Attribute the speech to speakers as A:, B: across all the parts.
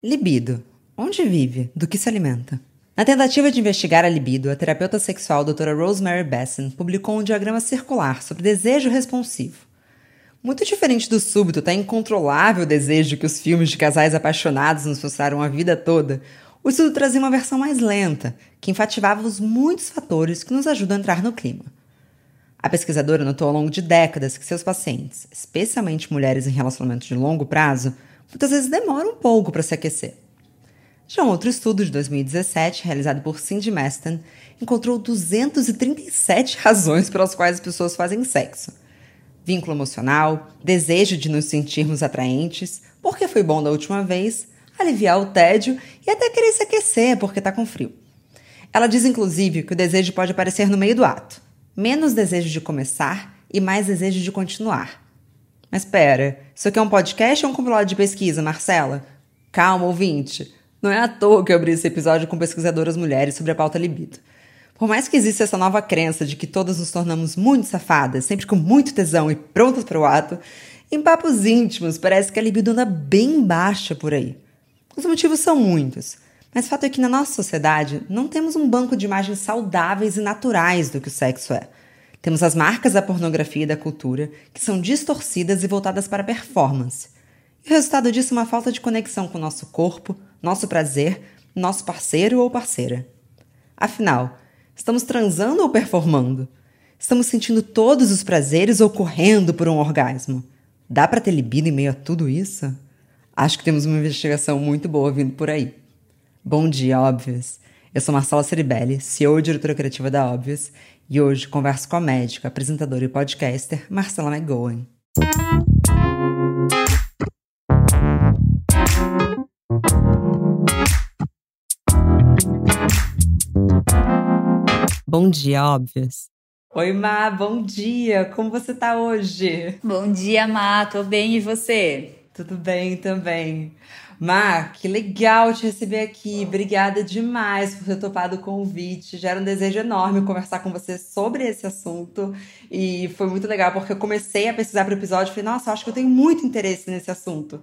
A: Libido. Onde vive? Do que se alimenta? Na tentativa de investigar a libido, a terapeuta sexual doutora Rosemary Besson publicou um diagrama circular sobre desejo responsivo. Muito diferente do súbito, até incontrolável desejo que os filmes de casais apaixonados nos mostraram a vida toda, o estudo trazia uma versão mais lenta, que enfativava os muitos fatores que nos ajudam a entrar no clima. A pesquisadora notou ao longo de décadas que seus pacientes, especialmente mulheres em relacionamentos de longo prazo, muitas vezes demora um pouco para se aquecer. Já um outro estudo de 2017, realizado por Cindy Maston, encontrou 237 razões pelas quais as pessoas fazem sexo. Vínculo emocional, desejo de nos sentirmos atraentes, porque foi bom da última vez, aliviar o tédio e até querer se aquecer porque está com frio. Ela diz, inclusive, que o desejo pode aparecer no meio do ato. Menos desejo de começar e mais desejo de continuar. Mas espera, isso aqui é um podcast ou um compilado de pesquisa, Marcela? Calma, ouvinte. Não é à toa que eu abri esse episódio com pesquisadoras mulheres sobre a pauta libido. Por mais que exista essa nova crença de que todas nos tornamos muito safadas, sempre com muito tesão e prontas para o ato, em papos íntimos parece que a libido anda bem baixa por aí. Os motivos são muitos, mas fato é que na nossa sociedade não temos um banco de imagens saudáveis e naturais do que o sexo é. Temos as marcas da pornografia e da cultura, que são distorcidas e voltadas para a performance. E o resultado disso é uma falta de conexão com o nosso corpo, nosso prazer, nosso parceiro ou parceira. Afinal, estamos transando ou performando? Estamos sentindo todos os prazeres ou correndo por um orgasmo? Dá para ter libido em meio a tudo isso? Acho que temos uma investigação muito boa vindo por aí. Bom dia, óbvios! Eu sou Marcela Ceribelli, CEO e diretora criativa da Óbvios, e hoje converso com a médica, apresentadora e podcaster Marcela McGowan. Bom dia, óbvios. Oi, Má, bom dia. Como você tá hoje?
B: Bom dia, Má. Tô bem e você?
A: Tudo bem também. Mar, que legal te receber aqui. Obrigada demais por ter topado o convite. Já era um desejo enorme conversar com você sobre esse assunto. E foi muito legal, porque eu comecei a pesquisar para o episódio e falei, nossa, acho que eu tenho muito interesse nesse assunto.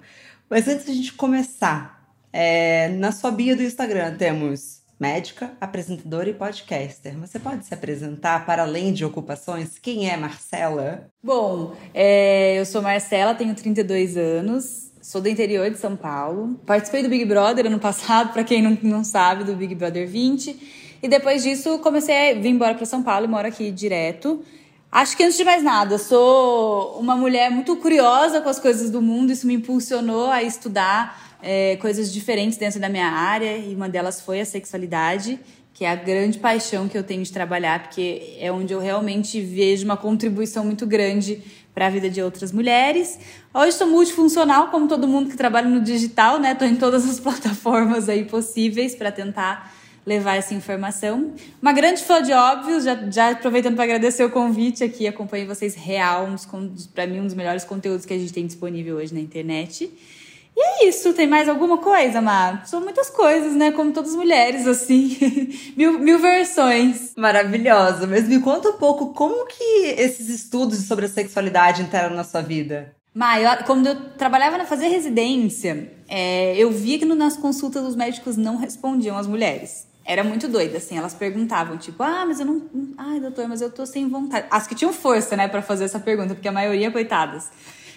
A: Mas antes de a gente começar, é, na sua bio do Instagram temos médica, apresentadora e podcaster. Você pode se apresentar para além de ocupações? Quem é Marcela?
B: Bom, é, eu sou Marcela, tenho 32 anos, Sou do interior de São Paulo. Participei do Big Brother ano passado, para quem não, não sabe, do Big Brother 20. E depois disso, comecei a vir embora para São Paulo e moro aqui direto. Acho que antes de mais nada, sou uma mulher muito curiosa com as coisas do mundo. Isso me impulsionou a estudar é, coisas diferentes dentro da minha área. E uma delas foi a sexualidade, que é a grande paixão que eu tenho de trabalhar, porque é onde eu realmente vejo uma contribuição muito grande para a vida de outras mulheres. Hoje sou multifuncional, como todo mundo que trabalha no digital, né? Estou em todas as plataformas aí possíveis para tentar levar essa informação. Uma grande fã de óbvios, já, já aproveitando para agradecer o convite aqui, acompanho vocês real, para mim um dos melhores conteúdos que a gente tem disponível hoje na internet. E é isso, tem mais alguma coisa, Mar? São muitas coisas, né? Como todas as mulheres, assim. mil, mil versões.
A: Maravilhosa. Mas me conta um pouco como que esses estudos sobre a sexualidade entraram na sua vida?
B: Eu, quando eu trabalhava na fazer residência, é, eu via que nas consultas os médicos não respondiam às mulheres. Era muito doida, assim. Elas perguntavam, tipo, ah, mas eu não. Ai, doutor, mas eu tô sem vontade. As que tinham força, né, para fazer essa pergunta, porque a maioria, coitadas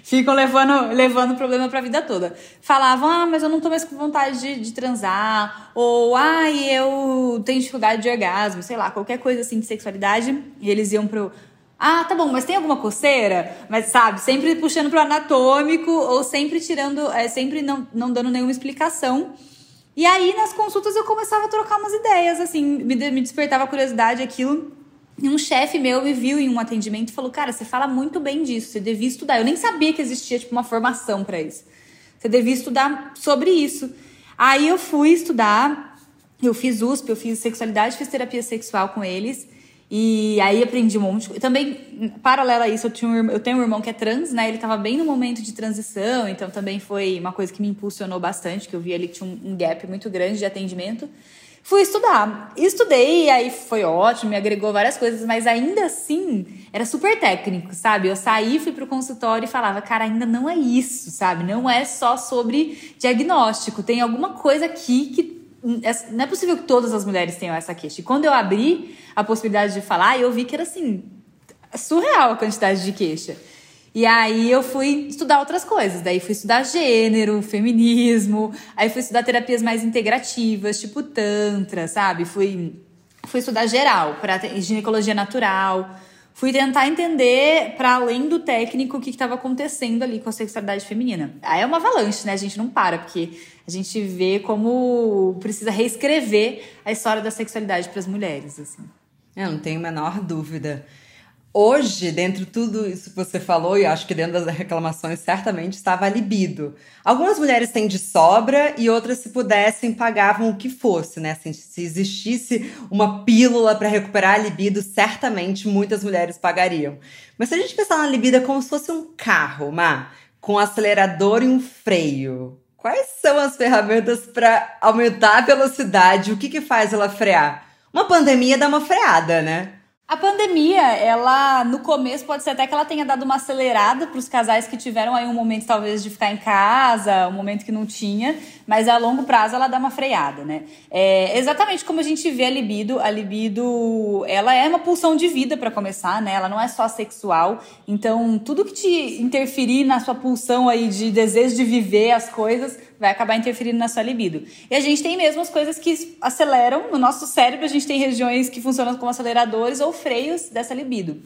B: ficam levando, levando problema pra vida toda. Falavam, ah, mas eu não tô mais com vontade de, de transar, ou ah, eu tenho dificuldade de orgasmo, sei lá, qualquer coisa assim de sexualidade. E eles iam pro. Ah, tá bom, mas tem alguma coceira? Mas sabe, sempre puxando pro anatômico, ou sempre tirando, é, sempre não, não dando nenhuma explicação. E aí, nas consultas, eu começava a trocar umas ideias, assim, me, me despertava curiosidade aquilo. E um chefe meu me viu em um atendimento e falou: Cara, você fala muito bem disso, você devia estudar. Eu nem sabia que existia tipo, uma formação para isso. Você devia estudar sobre isso. Aí eu fui estudar, eu fiz USP, eu fiz sexualidade, fiz terapia sexual com eles. E aí aprendi um monte. Também, paralelo a isso, eu, tinha um, eu tenho um irmão que é trans, né? Ele tava bem no momento de transição, então também foi uma coisa que me impulsionou bastante, que eu vi ali que tinha um, um gap muito grande de atendimento. Fui estudar. Estudei, e aí foi ótimo, me agregou várias coisas, mas ainda assim era super técnico, sabe? Eu saí, fui pro consultório e falava, cara, ainda não é isso, sabe? Não é só sobre diagnóstico. Tem alguma coisa aqui que. É, não é possível que todas as mulheres tenham essa queixa. E quando eu abri a possibilidade de falar, eu vi que era assim, surreal a quantidade de queixa. E aí eu fui estudar outras coisas. Daí fui estudar gênero, feminismo, aí fui estudar terapias mais integrativas, tipo tantra, sabe? Fui fui estudar geral, para ginecologia natural. Fui tentar entender, para além do técnico, o que estava acontecendo ali com a sexualidade feminina. Aí é uma avalanche, né? A gente não para, porque a gente vê como precisa reescrever a história da sexualidade para as mulheres, assim.
A: Eu não tenho a menor dúvida. Hoje, dentro de tudo isso que você falou, e acho que dentro das reclamações certamente estava a libido. Algumas mulheres têm de sobra e outras, se pudessem, pagavam o que fosse, né? Assim, se existisse uma pílula para recuperar a libido, certamente muitas mulheres pagariam. Mas se a gente pensar na libido é como se fosse um carro, Má, com um acelerador e um freio. Quais são as ferramentas para aumentar a velocidade? O que, que faz ela frear? Uma pandemia dá uma freada, né?
B: A pandemia, ela no começo pode ser até que ela tenha dado uma acelerada para os casais que tiveram aí um momento talvez de ficar em casa, um momento que não tinha, mas a longo prazo ela dá uma freada, né? É exatamente como a gente vê a libido, a libido, ela é uma pulsão de vida para começar, né? Ela não é só sexual, então tudo que te interferir na sua pulsão aí de desejo de viver as coisas vai acabar interferindo na sua libido. E a gente tem mesmo as coisas que aceleram no nosso cérebro, a gente tem regiões que funcionam como aceleradores ou freios dessa libido.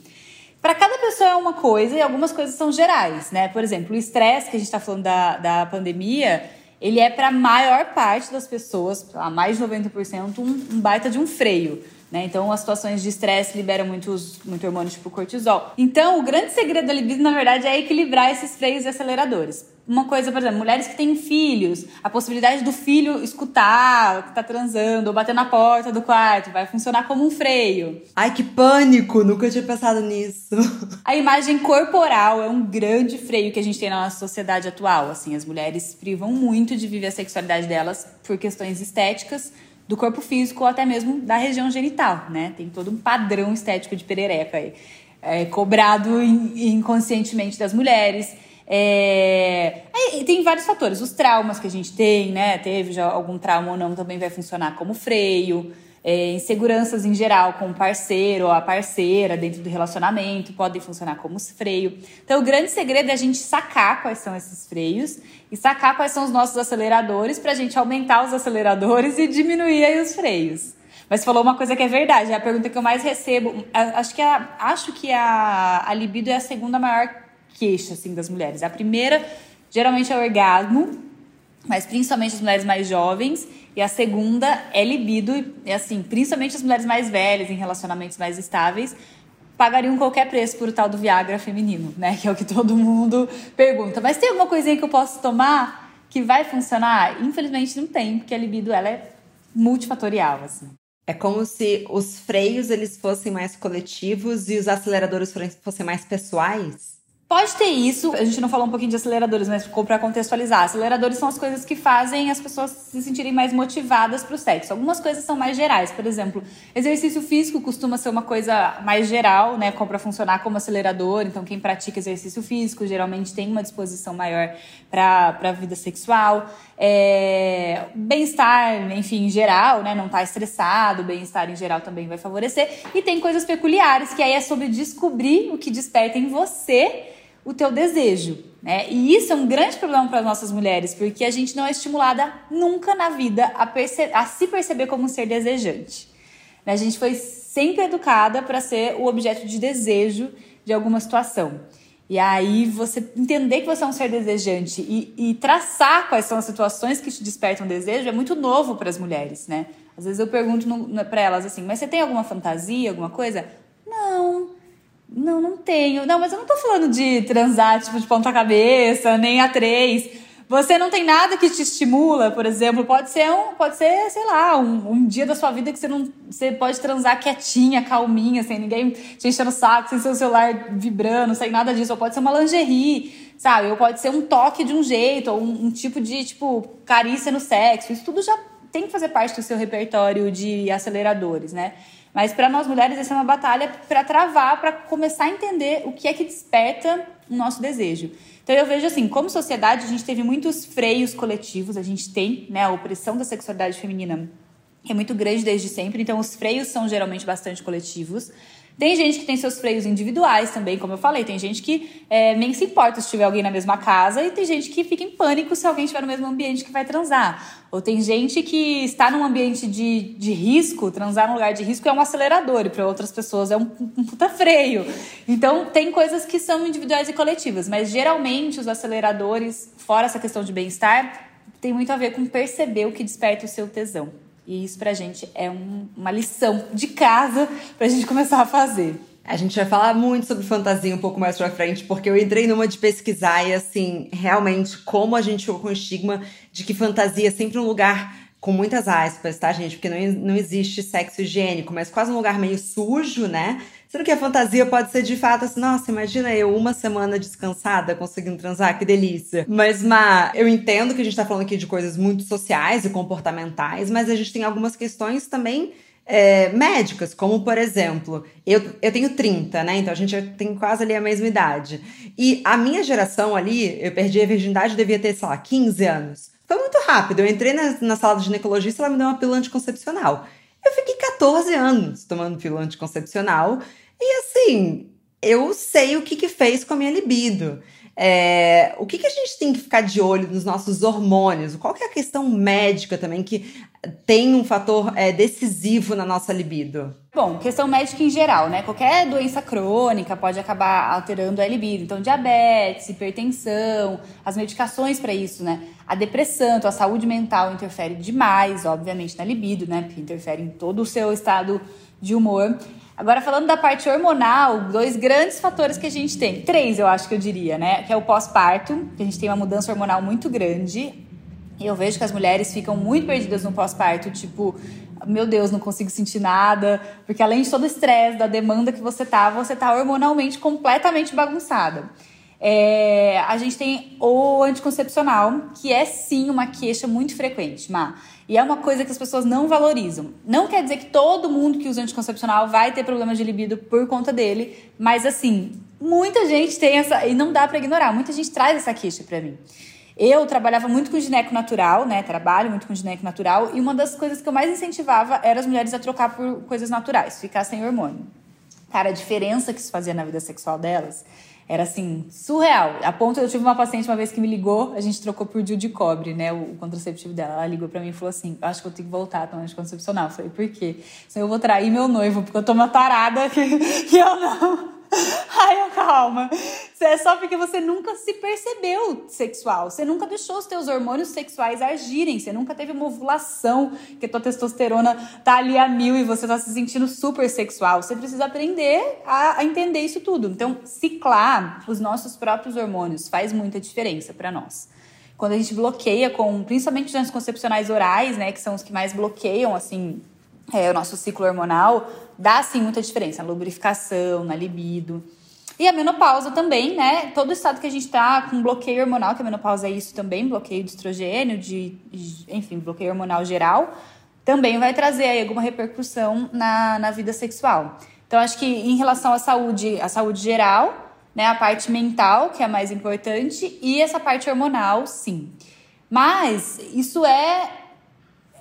B: Para cada pessoa é uma coisa e algumas coisas são gerais, né? Por exemplo, o estresse que a gente está falando da, da pandemia, ele é para a maior parte das pessoas, a mais de 90%, um, um baita de um freio. Né? Então, as situações de estresse liberam muitos, muito hormônio tipo cortisol. Então, o grande segredo da libido, na verdade, é equilibrar esses freios e aceleradores. Uma coisa, por exemplo, mulheres que têm filhos, a possibilidade do filho escutar que tá transando ou bater na porta do quarto vai funcionar como um freio.
A: Ai, que pânico! Nunca tinha pensado nisso.
B: A imagem corporal é um grande freio que a gente tem na nossa sociedade atual. Assim, as mulheres privam muito de viver a sexualidade delas por questões estéticas, do corpo físico ou até mesmo da região genital, né? Tem todo um padrão estético de perereca aí, é, cobrado inconscientemente das mulheres. É... tem vários fatores. Os traumas que a gente tem, né? Teve já algum trauma ou não, também vai funcionar como freio. É, inseguranças em geral com o parceiro ou a parceira dentro do relacionamento podem funcionar como freio. Então, o grande segredo é a gente sacar quais são esses freios e sacar quais são os nossos aceleradores para a gente aumentar os aceleradores e diminuir aí os freios. Mas falou uma coisa que é verdade, é a pergunta que eu mais recebo. Acho que a, acho que a, a libido é a segunda maior queixa assim, das mulheres. A primeira, geralmente, é o orgasmo, mas principalmente as mulheres mais jovens. E a segunda é libido, e assim, principalmente as mulheres mais velhas, em relacionamentos mais estáveis, pagariam qualquer preço por o tal do Viagra feminino, né? Que é o que todo mundo pergunta. Mas tem alguma coisinha que eu posso tomar que vai funcionar? Infelizmente não tem, porque a libido ela é multifatorial, assim.
A: É como se os freios eles fossem mais coletivos e os aceleradores fossem mais pessoais?
B: Pode ter isso. A gente não falou um pouquinho de aceleradores, mas para contextualizar. Aceleradores são as coisas que fazem as pessoas se sentirem mais motivadas para o sexo. Algumas coisas são mais gerais. Por exemplo, exercício físico costuma ser uma coisa mais geral, né? Para funcionar como acelerador. Então, quem pratica exercício físico geralmente tem uma disposição maior para a vida sexual. É, bem-estar, enfim, em geral, né? Não tá estressado, bem-estar em geral também vai favorecer. E tem coisas peculiares, que aí é sobre descobrir o que desperta em você o teu desejo, né? E isso é um grande problema para as nossas mulheres, porque a gente não é estimulada nunca na vida a, a se perceber como um ser desejante. Né? A gente foi sempre educada para ser o objeto de desejo de alguma situação. E aí você entender que você é um ser desejante e, e traçar quais são as situações que te despertam desejo é muito novo para as mulheres, né? Às vezes eu pergunto para elas assim, mas você tem alguma fantasia, alguma coisa? Não. Não, não tenho. Não, mas eu não tô falando de transar, tipo, de ponta cabeça, nem a três. Você não tem nada que te estimula, por exemplo, pode ser um, pode ser, sei lá, um, um dia da sua vida que você não, você pode transar quietinha, calminha, sem ninguém te enchendo o saco, sem seu celular vibrando, sem nada disso. Ou pode ser uma lingerie, sabe? Ou pode ser um toque de um jeito, ou um, um tipo de, tipo, carícia no sexo. Isso tudo já tem que fazer parte do seu repertório de aceleradores, né? Mas para nós mulheres, essa é uma batalha para travar, para começar a entender o que é que desperta o nosso desejo. Então eu vejo assim, como sociedade, a gente teve muitos freios coletivos, a gente tem, né, a opressão da sexualidade feminina é muito grande desde sempre, então os freios são geralmente bastante coletivos. Tem gente que tem seus freios individuais também, como eu falei. Tem gente que é, nem se importa se tiver alguém na mesma casa, e tem gente que fica em pânico se alguém estiver no mesmo ambiente que vai transar. Ou tem gente que está num ambiente de, de risco, transar num lugar de risco é um acelerador, e para outras pessoas é um, um puta freio. Então, tem coisas que são individuais e coletivas, mas geralmente os aceleradores, fora essa questão de bem-estar, tem muito a ver com perceber o que desperta o seu tesão. E isso pra gente é um, uma lição de casa pra gente começar a fazer.
A: A gente vai falar muito sobre fantasia um pouco mais pra frente, porque eu entrei numa de pesquisar e, assim, realmente, como a gente ficou com o estigma de que fantasia é sempre um lugar com muitas aspas, tá, gente? Porque não, não existe sexo higiênico, mas quase um lugar meio sujo, né? Sendo que a fantasia pode ser de fato assim, nossa, imagina eu uma semana descansada conseguindo transar, que delícia. Mas, Ma, eu entendo que a gente tá falando aqui de coisas muito sociais e comportamentais, mas a gente tem algumas questões também é, médicas, como por exemplo, eu, eu tenho 30, né? Então a gente tem quase ali a mesma idade. E a minha geração ali, eu perdi a virgindade, devia ter, sei lá, 15 anos. Foi muito rápido. Eu entrei na, na sala de ginecologista, ela me deu uma pílula anticoncepcional. Eu fiquei 14 anos tomando pílula anticoncepcional e assim, eu sei o que, que fez com a minha libido. É, o que, que a gente tem que ficar de olho nos nossos hormônios? Qual que é a questão médica também que tem um fator é, decisivo na nossa libido?
B: Bom, questão médica em geral, né? Qualquer doença crônica pode acabar alterando a libido. Então, diabetes, hipertensão, as medicações para isso, né? A depressão, então a saúde mental interfere demais, obviamente, na libido, né? Porque interfere em todo o seu estado de humor. Agora, falando da parte hormonal, dois grandes fatores que a gente tem. Três, eu acho que eu diria, né? Que é o pós-parto, que a gente tem uma mudança hormonal muito grande. E eu vejo que as mulheres ficam muito perdidas no pós-parto, tipo, meu Deus, não consigo sentir nada. Porque além de todo o estresse, da demanda que você tá, você tá hormonalmente completamente bagunçada. É, a gente tem o anticoncepcional, que é sim uma queixa muito frequente, Má. E é uma coisa que as pessoas não valorizam. Não quer dizer que todo mundo que usa anticoncepcional vai ter problema de libido por conta dele, mas assim, muita gente tem essa. E não dá para ignorar, muita gente traz essa queixa para mim. Eu trabalhava muito com gineco natural, né? Trabalho muito com gineco natural, e uma das coisas que eu mais incentivava era as mulheres a trocar por coisas naturais, ficar sem hormônio. Cara, a diferença que isso fazia na vida sexual delas era assim, surreal. A ponto eu tive uma paciente uma vez que me ligou, a gente trocou por DIU de cobre, né? O contraceptivo dela. Ela ligou para mim e falou assim: Acho que eu tenho que voltar a tomar anticoncepcional. Eu falei, por quê? Senão eu vou trair meu noivo, porque eu tô uma tarada que, que eu não. Ai, calma. É só porque você nunca se percebeu sexual. Você nunca deixou os teus hormônios sexuais agirem. Você nunca teve uma ovulação que a tua testosterona tá ali a mil e você tá se sentindo super sexual. Você precisa aprender a, a entender isso tudo. Então, ciclar os nossos próprios hormônios faz muita diferença para nós quando a gente bloqueia com, principalmente os anticoncepcionais orais, né, que são os que mais bloqueiam, assim, é, o nosso ciclo hormonal, dá sim muita diferença na lubrificação, na libido. E a menopausa também, né? Todo estado que a gente tá com bloqueio hormonal, que a menopausa é isso também, bloqueio de estrogênio, de, enfim, bloqueio hormonal geral, também vai trazer aí alguma repercussão na, na vida sexual. Então, acho que em relação à saúde, à saúde geral, né, a parte mental, que é a mais importante, e essa parte hormonal, sim. Mas isso é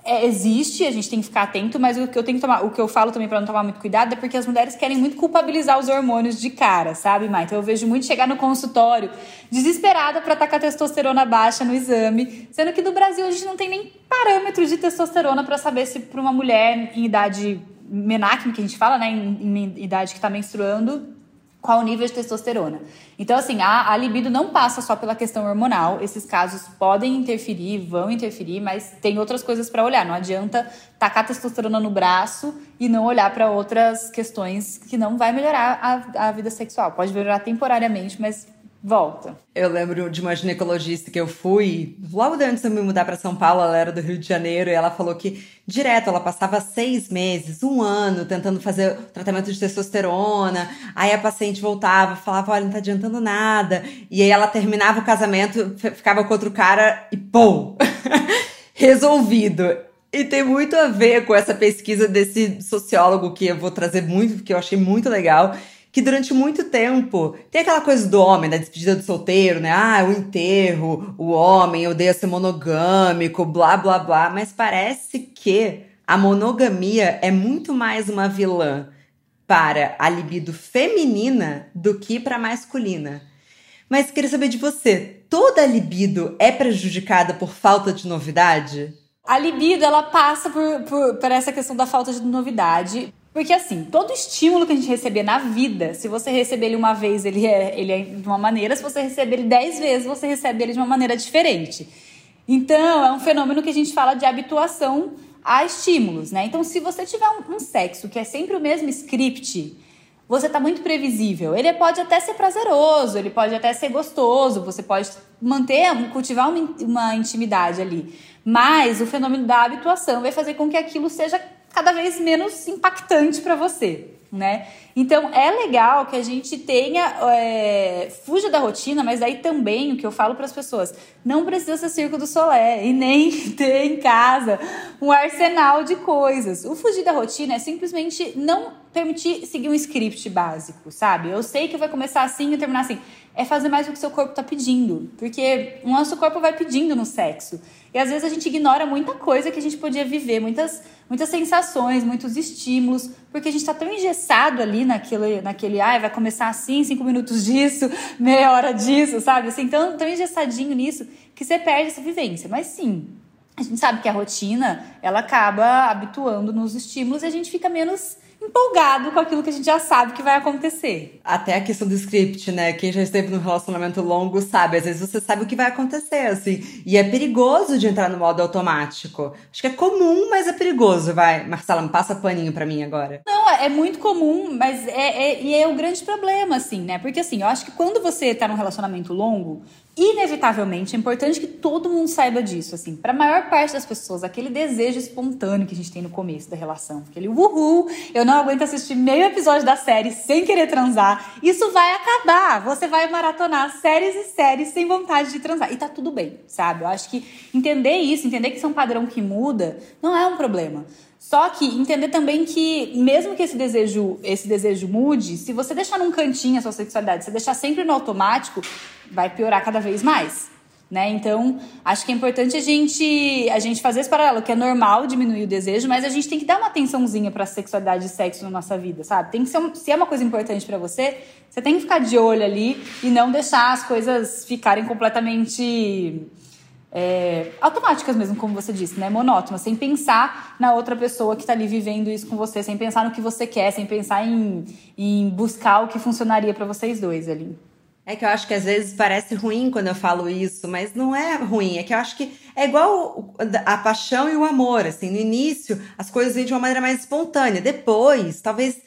B: é, existe, a gente tem que ficar atento, mas o que eu tenho que tomar, o que eu falo também para não tomar muito cuidado é porque as mulheres querem muito culpabilizar os hormônios de cara, sabe, Mai? Então eu vejo muito chegar no consultório desesperada para estar com a testosterona baixa no exame, sendo que no Brasil a gente não tem nem parâmetro de testosterona para saber se para uma mulher em idade menacme, que a gente fala, né, em, em idade que está menstruando, qual o nível de testosterona. Então, assim, a, a, libido não passa só pela questão hormonal. Esses casos podem interferir, vão interferir, mas tem outras coisas para olhar. Não adianta tacar testosterona no braço e não olhar para outras questões que não vai melhorar a, a vida sexual. Pode melhorar temporariamente, mas volta.
A: Eu lembro de uma ginecologista que eu fui, logo antes de eu me mudar para São Paulo, ela era do Rio de Janeiro, e ela falou que direto ela passava seis meses, um ano, tentando fazer tratamento de testosterona. Aí a paciente voltava, falava: olha, não tá adiantando nada. E aí ela terminava o casamento, ficava com outro cara e pô! Resolvido. E tem muito a ver com essa pesquisa desse sociólogo que eu vou trazer muito, que eu achei muito legal, que durante muito tempo tem aquela coisa do homem, da despedida do solteiro, né? Ah, o enterro, o homem odeia ser monogâmico, blá blá blá, mas parece que a monogamia é muito mais uma vilã para a libido feminina do que para a masculina. Mas queria saber de você, toda libido é prejudicada por falta de novidade?
B: A libido, ela passa por, por, por essa questão da falta de novidade. Porque assim, todo estímulo que a gente receber na vida, se você receber ele uma vez, ele é, ele é de uma maneira, se você receber ele dez vezes, você recebe ele de uma maneira diferente. Então, é um fenômeno que a gente fala de habituação a estímulos, né? Então, se você tiver um, um sexo que é sempre o mesmo script, você está muito previsível. Ele pode até ser prazeroso, ele pode até ser gostoso, você pode manter, cultivar uma, uma intimidade ali. Mas o fenômeno da habituação vai fazer com que aquilo seja cada vez menos impactante para você, né? Então é legal que a gente tenha, é, fuja da rotina, mas aí também o que eu falo para as pessoas, não precisa ser circo do solé e nem ter em casa um arsenal de coisas. O fugir da rotina é simplesmente não permitir seguir um script básico, sabe? Eu sei que vai começar assim e terminar assim. É fazer mais o que seu corpo está pedindo, porque o nosso corpo vai pedindo no sexo. E às vezes a gente ignora muita coisa que a gente podia viver, muitas, muitas sensações, muitos estímulos, porque a gente está tão engessado ali naquele, naquele, ai, vai começar assim, cinco minutos disso, meia hora disso, sabe? Assim, tão, tão engessadinho nisso que você perde essa vivência. Mas sim, a gente sabe que a rotina, ela acaba habituando nos estímulos e a gente fica menos empolgado com aquilo que a gente já sabe que vai acontecer.
A: Até a questão do script, né? Quem já esteve num relacionamento longo sabe, às vezes você sabe o que vai acontecer, assim. E é perigoso de entrar no modo automático. Acho que é comum, mas é perigoso. Vai, Marcela, passa paninho para mim agora.
B: Não, é muito comum, mas é, é, e é o grande problema, assim, né? Porque assim, eu acho que quando você tá num relacionamento longo, inevitavelmente é importante que todo mundo saiba disso, assim. Para a maior parte das pessoas, aquele desejo espontâneo que a gente tem no começo da relação, aquele uhul, eu não aguento assistir meio episódio da série sem querer transar. Isso vai acabar. Você vai maratonar séries e séries sem vontade de transar e tá tudo bem, sabe? Eu acho que entender isso, entender que isso é um padrão que muda, não é um problema. Só que entender também que, mesmo que esse desejo, esse desejo mude, se você deixar num cantinho a sua sexualidade, se deixar sempre no automático, vai piorar cada vez mais. Né? Então, acho que é importante a gente, a gente fazer esse paralelo, que é normal diminuir o desejo, mas a gente tem que dar uma atençãozinha para sexualidade e sexo na nossa vida, sabe? Tem que ser, um, se é uma coisa importante para você, você tem que ficar de olho ali e não deixar as coisas ficarem completamente é, automáticas mesmo, como você disse, né? Monótonas, sem pensar na outra pessoa que está ali vivendo isso com você, sem pensar no que você quer, sem pensar em, em buscar o que funcionaria para vocês dois ali.
A: É que eu acho que às vezes parece ruim quando eu falo isso, mas não é ruim. É que eu acho que é igual a paixão e o amor. Assim, no início as coisas vêm de uma maneira mais espontânea. Depois, talvez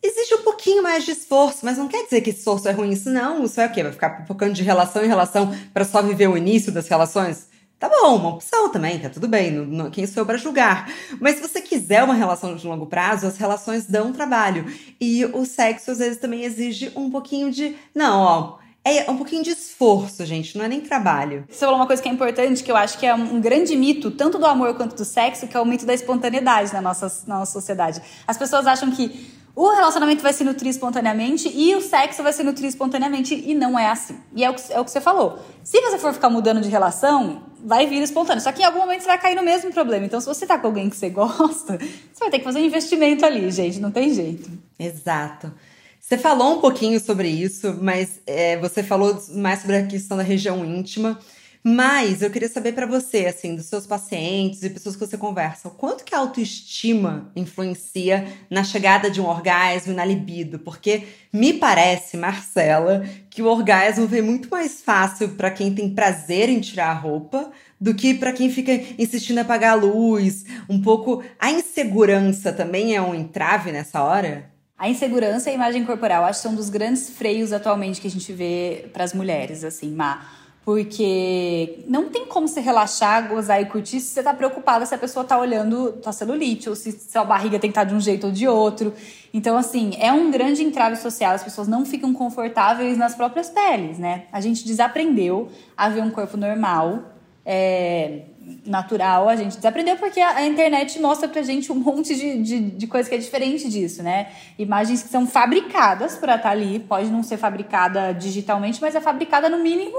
A: existe um pouquinho mais de esforço, mas não quer dizer que esforço é ruim. Isso não, isso é o quê? Vai ficar focando de relação em relação para só viver o início das relações? Tá bom, uma opção também, tá tudo bem, não, não, quem sou eu para julgar. Mas se você quiser uma relação de longo prazo, as relações dão trabalho. E o sexo às vezes também exige um pouquinho de. Não, ó. É um pouquinho de esforço, gente, não é nem trabalho.
B: Você falou uma coisa que é importante, que eu acho que é um grande mito, tanto do amor quanto do sexo, que é o mito da espontaneidade na nossa, na nossa sociedade. As pessoas acham que o relacionamento vai se nutrir espontaneamente e o sexo vai se nutrir espontaneamente e não é assim. E é o que, é o que você falou. Se você for ficar mudando de relação, vai vir espontâneo. Só que em algum momento você vai cair no mesmo problema. Então, se você tá com alguém que você gosta, você vai ter que fazer um investimento ali, gente. Não tem jeito.
A: Exato. Você falou um pouquinho sobre isso, mas é, você falou mais sobre a questão da região íntima. Mas eu queria saber para você, assim, dos seus pacientes e pessoas que você conversa, o quanto que a autoestima influencia na chegada de um orgasmo e na libido? Porque me parece, Marcela, que o orgasmo vem muito mais fácil para quem tem prazer em tirar a roupa do que para quem fica insistindo em apagar a luz. Um pouco a insegurança também é um entrave nessa hora?
B: A insegurança e a imagem corporal acho que são dos grandes freios atualmente que a gente vê para as mulheres, assim, Má. Porque não tem como você relaxar, gozar e curtir se você tá preocupada se a pessoa tá olhando tua celulite ou se sua barriga tem que estar tá de um jeito ou de outro. Então, assim, é um grande entrave social. As pessoas não ficam confortáveis nas próprias peles, né? A gente desaprendeu a ver um corpo normal. É, natural, a gente desaprendeu porque a, internet mostra pra gente um monte de, de, de, coisa que é diferente disso, né? Imagens que são fabricadas para estar tá ali, pode não ser fabricada digitalmente, mas é fabricada no mínimo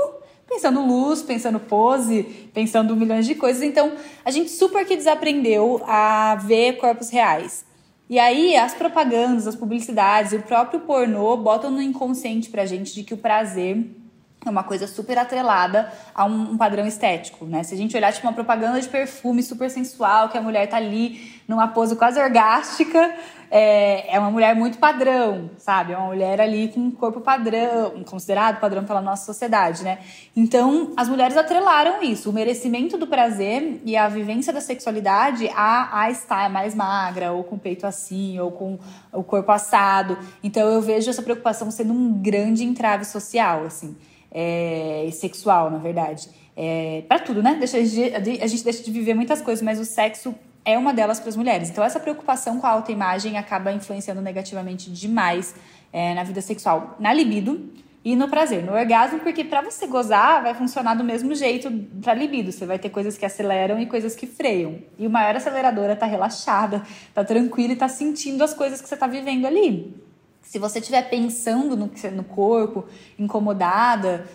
B: pensando luz, pensando pose, pensando milhões de coisas. Então, a gente super que desaprendeu a ver corpos reais. E aí, as propagandas, as publicidades, o próprio pornô botam no inconsciente pra gente de que o prazer é uma coisa super atrelada a um, padrão estético, né? Se a gente olhar tipo uma propaganda de perfume super sensual, que a mulher tá ali numa pose quase orgástica, é, é uma mulher muito padrão, sabe? É uma mulher ali com um corpo padrão, considerado padrão pela nossa sociedade, né? Então, as mulheres atrelaram isso, o merecimento do prazer e a vivência da sexualidade a, a estar mais magra, ou com o peito assim, ou com o corpo assado. Então, eu vejo essa preocupação sendo um grande entrave social, assim é, sexual, na verdade. É, para tudo, né? Deixa, a gente deixa de viver muitas coisas, mas o sexo é uma delas para as mulheres. Então, essa preocupação com a autoimagem acaba influenciando negativamente demais é, na vida sexual, na libido e no prazer, no orgasmo, porque para você gozar vai funcionar do mesmo jeito para libido. Você vai ter coisas que aceleram e coisas que freiam. E o maior aceleradora tá relaxada, tá tranquila e tá sentindo as coisas que você tá vivendo ali. Se você estiver pensando no, no corpo, incomodada,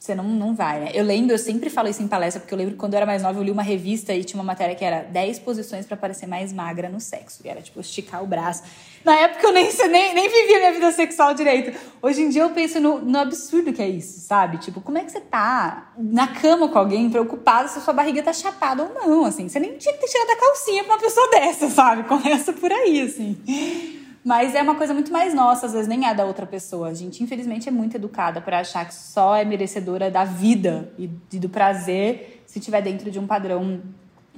B: você não, não vai, né? Eu lembro, eu sempre falo isso em palestra, porque eu lembro que quando eu era mais nova, eu li uma revista e tinha uma matéria que era 10 posições para parecer mais magra no sexo. E era tipo esticar o braço. Na época eu nem, nem, nem vivia minha vida sexual direito. Hoje em dia eu penso no, no absurdo que é isso, sabe? Tipo, como é que você tá na cama com alguém preocupada se a sua barriga tá chapada ou não, assim? Você nem tinha que ter tirado a calcinha pra uma pessoa dessa, sabe? Começa por aí, assim. Mas é uma coisa muito mais nossa, às vezes nem é da outra pessoa. A gente, infelizmente, é muito educada para achar que só é merecedora da vida e do prazer se estiver dentro de um padrão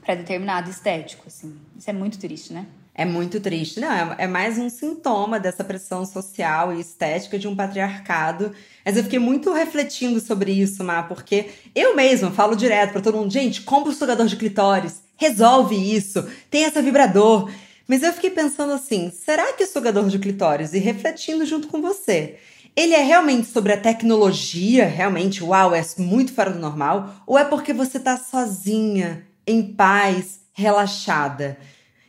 B: pré-determinado estético, assim. Isso é muito triste, né?
A: É muito triste. Não, é, é mais um sintoma dessa pressão social e estética de um patriarcado. Mas eu fiquei muito refletindo sobre isso, Má, porque eu mesma falo direto para todo mundo: gente, compra o sugador de clitóris, resolve isso, tem essa vibrador. Mas eu fiquei pensando assim: será que o sugador de clitóris, e refletindo junto com você, ele é realmente sobre a tecnologia, realmente, uau, é muito fora do normal? Ou é porque você tá sozinha, em paz, relaxada?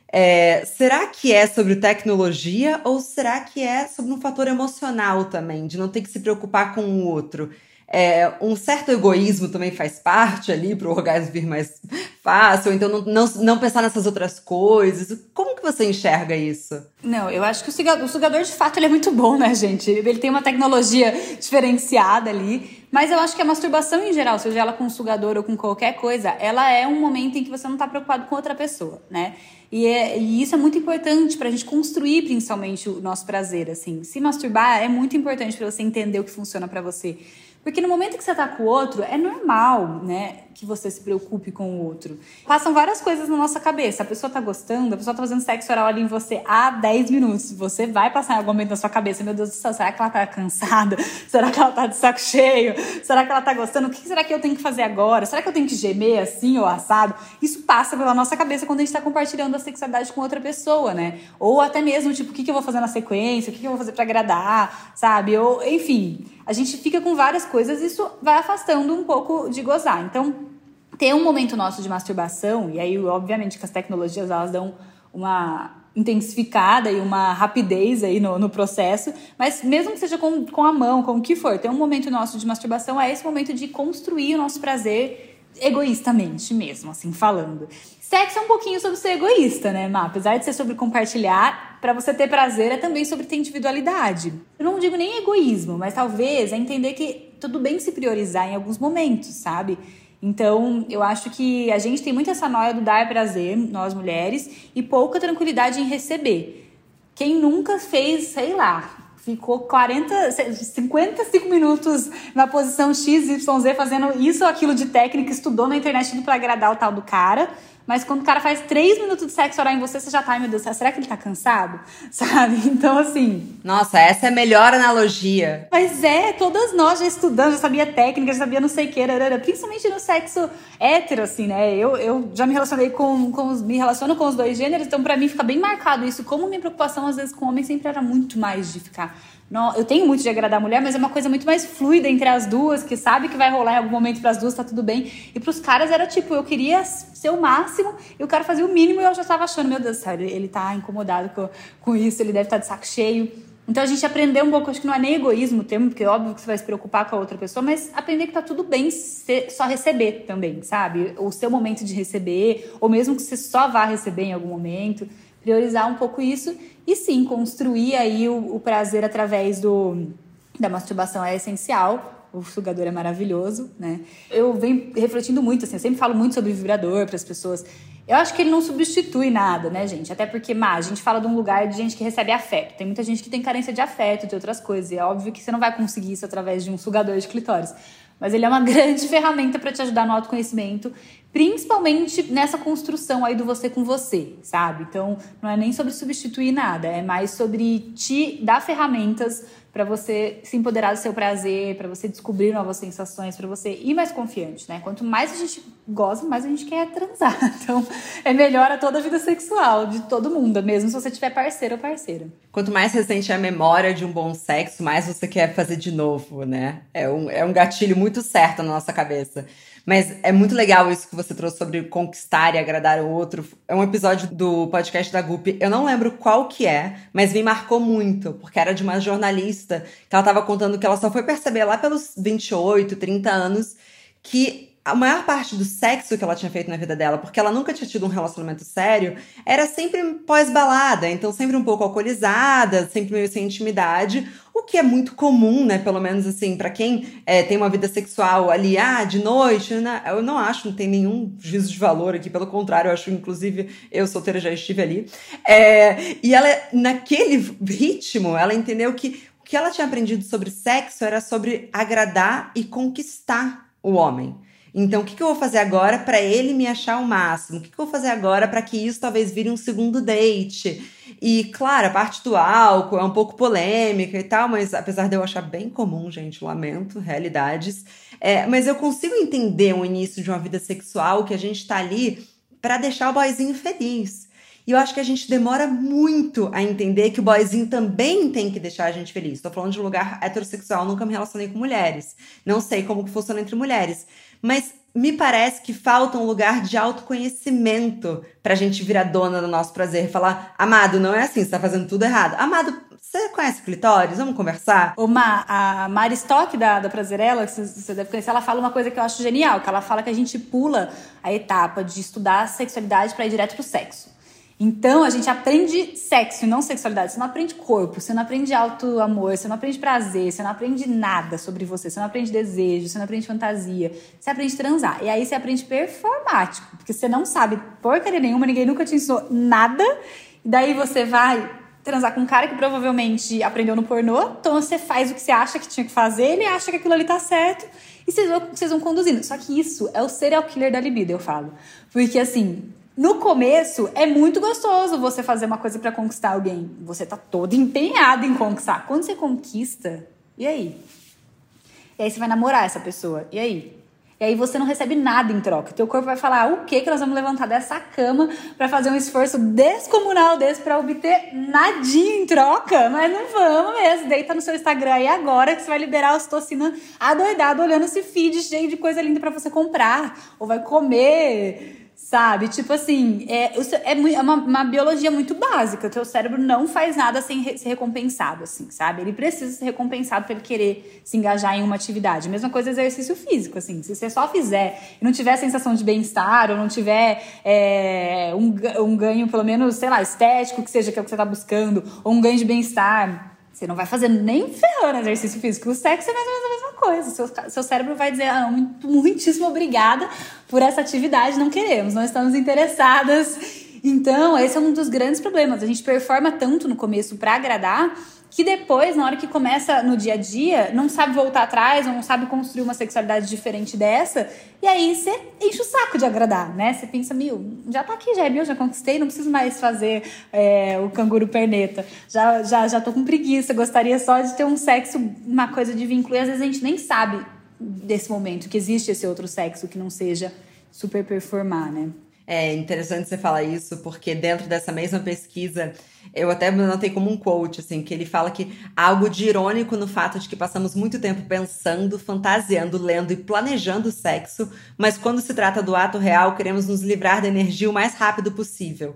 A: É, será que é sobre tecnologia ou será que é sobre um fator emocional também, de não ter que se preocupar com o outro? É, um certo egoísmo também faz parte ali para o orgasmo vir mais fácil, então não, não, não, pensar nessas outras coisas. Como que você enxerga isso?
B: Não, eu acho que o sugador, o sugador de fato ele é muito bom, né, gente? Ele tem uma tecnologia diferenciada ali. Mas eu acho que a masturbação em geral, seja ela com sugador ou com qualquer coisa, ela é um momento em que você não está preocupado com outra pessoa, né? E, é, e isso é muito importante para a gente construir principalmente o nosso prazer, assim. Se masturbar é muito importante para você entender o que funciona para você. Porque no momento que você tá com o outro, é normal, né, que você se preocupe com o outro. Passam várias coisas na nossa cabeça. A pessoa tá gostando, a pessoa tá fazendo sexo oral ali em você há 10 minutos. Você vai passar em algum momento na sua cabeça, meu Deus do céu, será que ela tá cansada? Será que ela tá de saco cheio? Será que ela tá gostando? O que será que eu tenho que fazer agora? Será que eu tenho que gemer assim ou assado? Isso passa pela nossa cabeça quando a gente tá compartilhando a sexualidade com outra pessoa, né? Ou até mesmo, tipo, o que, eu vou fazer na sequência? O que, que eu vou fazer para agradar? Sabe? Ou, enfim a gente fica com várias coisas e isso vai afastando um pouco de gozar. Então, ter um momento nosso de masturbação, e aí, obviamente, que as tecnologias elas dão uma intensificada e uma rapidez aí no, no processo, mas mesmo que seja com, com a mão, com o que for, ter um momento nosso de masturbação é esse momento de construir o nosso prazer egoístamente mesmo, assim, falando. Sexo é um pouquinho sobre ser egoísta, né, Má? Apesar de ser sobre compartilhar, para você ter prazer é também sobre ter individualidade. Eu não digo nem egoísmo, mas talvez é entender que tudo bem se priorizar em alguns momentos, sabe? Então, eu acho que a gente tem muito essa noia do dar prazer, nós mulheres, e pouca tranquilidade em receber. Quem nunca fez, sei lá, ficou 40, 55 minutos na posição XYZ fazendo isso ou aquilo de técnica, estudou na internet tudo para agradar o tal do cara mas quando o cara faz três minutos de sexo oral em você, você já tá, ai meu Deus, será que ele tá cansado? Sabe? Então, assim.
A: Nossa, essa é a melhor analogia.
B: Mas é, todas nós já estudamos, já sabia técnica, já sabia não sei o que, principalmente no sexo hétero, assim, né? Eu, eu já me relacionei com, com os, me relaciono com os dois gêneros, então para mim fica bem marcado isso. Como minha preocupação, às vezes, com homem sempre era muito mais de ficar Não, eu tenho muito de agradar a mulher, mas é uma coisa muito mais fluida entre as duas, que sabe que vai rolar em algum momento para as duas, tá tudo bem. E para os caras era tipo, eu queria ser o máximo e o cara fazia o mínimo e eu já estava achando, meu Deus ele, ele tá incomodado com, com isso, ele deve estar tá de saco cheio. Então a gente aprendeu um pouco, acho que não é nem egoísmo o termo, porque é óbvio que você vai se preocupar com a outra pessoa, mas aprender que tá tudo bem ser, só receber também, sabe? O seu momento de receber, ou mesmo que você só vá receber em algum momento, priorizar um pouco isso e sim, construir aí o, o prazer através do, da masturbação é essencial. O sugador é maravilhoso, né? Eu venho refletindo muito, assim, eu sempre falo muito sobre vibrador para as pessoas. Eu acho que ele não substitui nada, né, gente? Até porque, má, a gente fala de um lugar de gente que recebe afeto. Tem muita gente que tem carência de afeto, de outras coisas. E é óbvio que você não vai conseguir isso através de um sugador de clitóris. Mas ele é uma grande ferramenta para te ajudar no autoconhecimento, principalmente nessa construção aí do você com você, sabe? Então, não é nem sobre substituir nada, é mais sobre te dar ferramentas para você se empoderar do seu prazer, para você descobrir novas sensações, para você ir mais confiante, né? Quanto mais a gente goza, mais a gente quer transar. Então, é melhor a toda a vida sexual de todo mundo, mesmo se você tiver parceiro ou parceira.
A: Quanto mais recente é a memória de um bom sexo, mais você quer fazer de novo, né? É um, é um gatilho muito certo na nossa cabeça. Mas é muito legal isso que você trouxe sobre conquistar e agradar o outro. É um episódio do podcast da Gup. Eu não lembro qual que é, mas me marcou muito, porque era de uma jornalista que ela estava contando que ela só foi perceber lá pelos 28, 30 anos que a maior parte do sexo que ela tinha feito na vida dela, porque ela nunca tinha tido um relacionamento sério, era sempre pós-balada, então sempre um pouco alcoolizada, sempre meio sem intimidade, o que é muito comum, né? Pelo menos assim, para quem é, tem uma vida sexual ali, ah, de noite, né? eu não acho, não tem nenhum juízo de valor aqui, pelo contrário, eu acho, inclusive, eu solteira já estive ali. É, e ela, naquele ritmo, ela entendeu que o que ela tinha aprendido sobre sexo era sobre agradar e conquistar o homem. Então, o que, que eu vou fazer agora para ele me achar o máximo? O que, que eu vou fazer agora para que isso talvez vire um segundo date? E, claro, a parte do álcool é um pouco polêmica e tal, mas apesar de eu achar bem comum, gente, lamento, realidades. É, mas eu consigo entender o início de uma vida sexual que a gente tá ali para deixar o boyzinho feliz. E eu acho que a gente demora muito a entender que o boyzinho também tem que deixar a gente feliz. Estou falando de um lugar heterossexual, nunca me relacionei com mulheres. Não sei como que funciona entre mulheres mas me parece que falta um lugar de autoconhecimento pra gente virar dona do nosso prazer e falar, amado, não é assim, você tá fazendo tudo errado. Amado, você conhece clitóris? Vamos conversar?
B: Uma, a Mari Stock da, da Prazerela, que você deve conhecer, ela fala uma coisa que eu acho genial, que ela fala que a gente pula a etapa de estudar sexualidade para ir direto pro sexo. Então, a gente aprende sexo e não sexualidade. Você não aprende corpo, você não aprende alto amor, você não aprende prazer, você não aprende nada sobre você, você não aprende desejo, você não aprende fantasia. Você aprende transar. E aí você aprende performático, porque você não sabe porcaria nenhuma, ninguém nunca te ensinou nada. E daí você vai transar com um cara que provavelmente aprendeu no pornô, então você faz o que você acha que tinha que fazer, ele acha que aquilo ali tá certo, e vocês vão, vocês vão conduzindo. Só que isso é o serial killer da libido, eu falo. Porque assim, no começo é muito gostoso você fazer uma coisa para conquistar alguém. Você tá todo empenhado em conquistar. Quando você conquista, e aí? E aí você vai namorar essa pessoa. E aí? E aí você não recebe nada em troca. Teu corpo vai falar: o que que nós vamos levantar dessa cama para fazer um esforço descomunal desse para obter nadinha em troca? Mas não vamos mesmo. Deita no seu Instagram aí agora que você vai liberar a ocitocina adoidado olhando esse feed cheio de coisa linda para você comprar. Ou vai comer Sabe? Tipo assim, é, é uma, uma, biologia muito básica. O teu cérebro não faz nada sem re, ser recompensado, assim, sabe? Ele precisa ser recompensado para ele querer se engajar em uma atividade. Mesma coisa exercício físico, assim. Se você só fizer e não tiver sensação de bem-estar, ou não tiver é, um, um ganho, pelo menos, sei lá, estético, que seja que é o que você tá buscando, ou um ganho de bem-estar, você não vai fazer nem ferrando exercício físico. O sexo é mais ou menos coisa. Seu, seu cérebro vai dizer, ah, muito, muitíssimo obrigada por essa atividade, não queremos, não estamos interessadas. Então, esse é um dos grandes problemas. A gente performa tanto no começo para agradar que depois, na hora que começa no dia a dia, não sabe voltar atrás, ou não sabe construir uma sexualidade diferente dessa, e aí você enche o saco de agradar, né? Você pensa, mil, já tá aqui, já é meu, já conquistei, não preciso mais fazer é, o canguru perneta. Já, já, já tô com preguiça, gostaria só de ter um sexo, uma coisa de vínculo, e às vezes a gente nem sabe desse momento que existe esse outro sexo que não seja super performar, né?
A: É interessante você falar isso, porque dentro dessa mesma pesquisa, eu até notei como um quote, assim, que ele fala que há algo de irônico no fato de que passamos muito tempo pensando, fantasiando, lendo e planejando o sexo, mas quando se trata do ato real, queremos nos livrar da energia o mais rápido possível.